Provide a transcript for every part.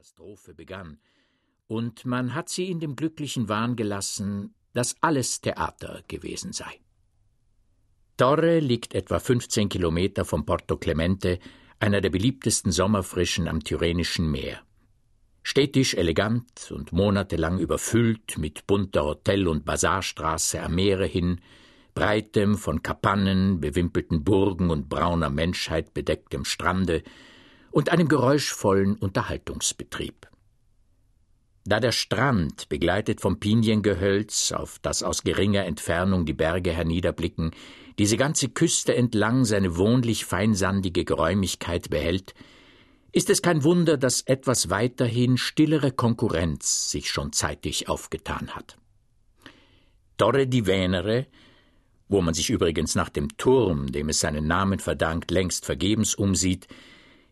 Katastrophe begann, und man hat sie in dem glücklichen Wahn gelassen, dass alles Theater gewesen sei. Torre liegt etwa 15 Kilometer vom Porto Clemente, einer der beliebtesten Sommerfrischen am Tyrrhenischen Meer. Städtisch elegant und monatelang überfüllt mit bunter Hotel- und Basarstraße am Meere hin, breitem, von Kapannen, bewimpelten Burgen und brauner Menschheit bedecktem Strande und einem geräuschvollen Unterhaltungsbetrieb. Da der Strand, begleitet vom Piniengehölz, auf das aus geringer Entfernung die Berge herniederblicken, diese ganze Küste entlang seine wohnlich feinsandige Geräumigkeit behält, ist es kein Wunder, dass etwas weiterhin stillere Konkurrenz sich schon zeitig aufgetan hat. Torre di Venere, wo man sich übrigens nach dem Turm, dem es seinen Namen verdankt, längst vergebens umsieht,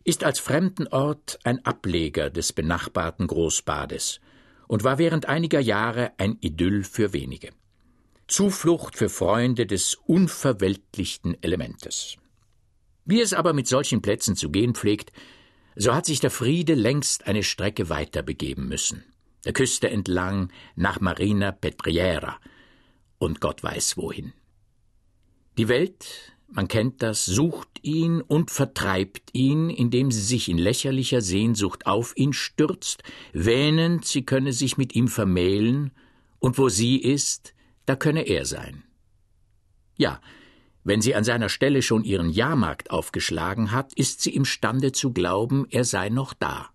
ist als Fremdenort ein Ableger des benachbarten Großbades und war während einiger Jahre ein Idyll für wenige. Zuflucht für Freunde des unverweltlichten Elementes. Wie es aber mit solchen Plätzen zu gehen pflegt, so hat sich der Friede längst eine Strecke weiter begeben müssen, der Küste entlang nach Marina Petriera und Gott weiß wohin. Die Welt, man kennt das, sucht ihn und vertreibt ihn, indem sie sich in lächerlicher Sehnsucht auf ihn stürzt, wähnend, sie könne sich mit ihm vermählen, und wo sie ist, da könne er sein. Ja, wenn sie an seiner Stelle schon ihren Jahrmarkt aufgeschlagen hat, ist sie imstande zu glauben, er sei noch da.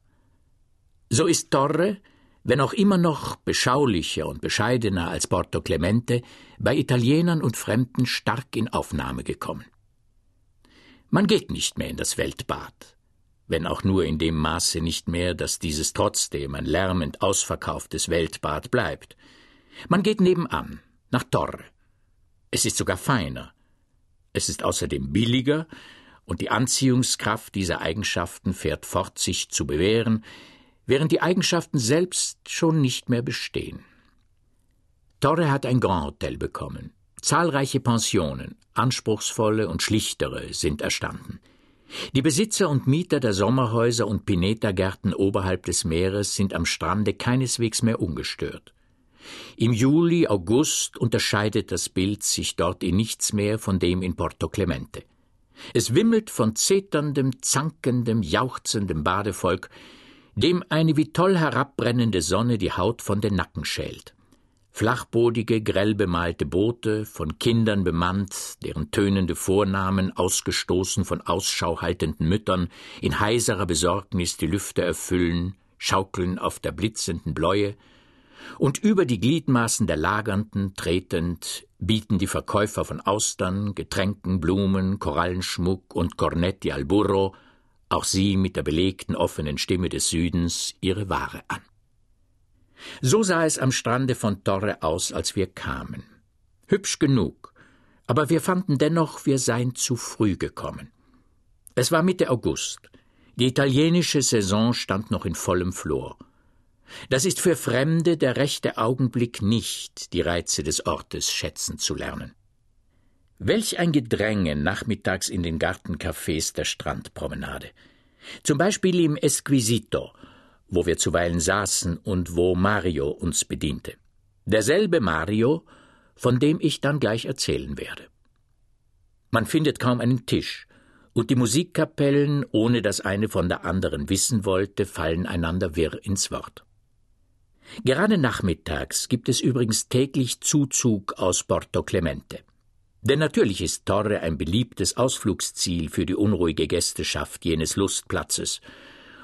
So ist Torre, wenn auch immer noch beschaulicher und bescheidener als Porto Clemente, bei Italienern und Fremden stark in Aufnahme gekommen. Man geht nicht mehr in das Weltbad, wenn auch nur in dem Maße nicht mehr, dass dieses trotzdem ein lärmend ausverkauftes Weltbad bleibt. Man geht nebenan, nach Torre. Es ist sogar feiner. Es ist außerdem billiger, und die Anziehungskraft dieser Eigenschaften fährt fort, sich zu bewähren, während die Eigenschaften selbst schon nicht mehr bestehen. Torre hat ein Grand Hotel bekommen. Zahlreiche Pensionen, anspruchsvolle und schlichtere, sind erstanden. Die Besitzer und Mieter der Sommerhäuser und Pineta-Gärten oberhalb des Meeres sind am Strande keineswegs mehr ungestört. Im Juli, August unterscheidet das Bild sich dort in nichts mehr von dem in Porto Clemente. Es wimmelt von zeterndem, zankendem, jauchzendem Badevolk, dem eine wie toll herabbrennende Sonne die Haut von den Nacken schält. Flachbodige, grell bemalte Boote, von Kindern bemannt, deren tönende Vornamen, ausgestoßen von Ausschau haltenden Müttern, in heiserer Besorgnis die Lüfte erfüllen, schaukeln auf der blitzenden Bläue, und über die Gliedmaßen der Lagernden tretend bieten die Verkäufer von Austern, Getränken, Blumen, Korallenschmuck und Cornetti al Burro, auch sie mit der belegten offenen Stimme des Südens, ihre Ware an. So sah es am Strande von Torre aus, als wir kamen. Hübsch genug, aber wir fanden dennoch, wir seien zu früh gekommen. Es war Mitte August. Die italienische Saison stand noch in vollem Flor. Das ist für Fremde der rechte Augenblick nicht, die Reize des Ortes schätzen zu lernen. Welch ein Gedränge nachmittags in den Gartencafés der Strandpromenade. Zum Beispiel im Esquisito, wo wir zuweilen saßen und wo Mario uns bediente. Derselbe Mario, von dem ich dann gleich erzählen werde. Man findet kaum einen Tisch, und die Musikkapellen, ohne dass eine von der anderen wissen wollte, fallen einander wirr ins Wort. Gerade nachmittags gibt es übrigens täglich Zuzug aus Porto Clemente. Denn natürlich ist Torre ein beliebtes Ausflugsziel für die unruhige Gästeschaft jenes Lustplatzes,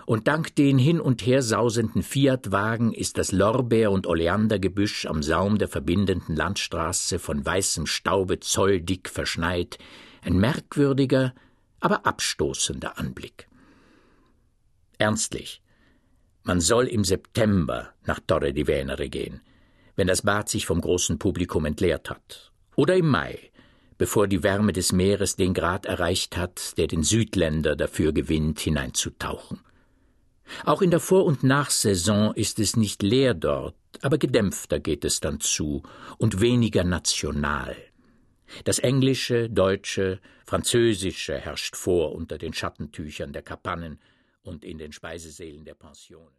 und dank den hin und her sausenden Fiatwagen ist das Lorbeer- und Oleandergebüsch am Saum der verbindenden Landstraße von weißem Staube zolldick verschneit, ein merkwürdiger, aber abstoßender Anblick. Ernstlich, man soll im September nach Torre di Venere gehen, wenn das Bad sich vom großen Publikum entleert hat, oder im Mai, bevor die Wärme des Meeres den Grad erreicht hat, der den Südländer dafür gewinnt, hineinzutauchen. Auch in der Vor- und Nachsaison ist es nicht leer dort, aber gedämpfter geht es dann zu und weniger national. Das Englische, Deutsche, Französische herrscht vor unter den Schattentüchern der Kapannen und in den Speisesälen der Pensionen.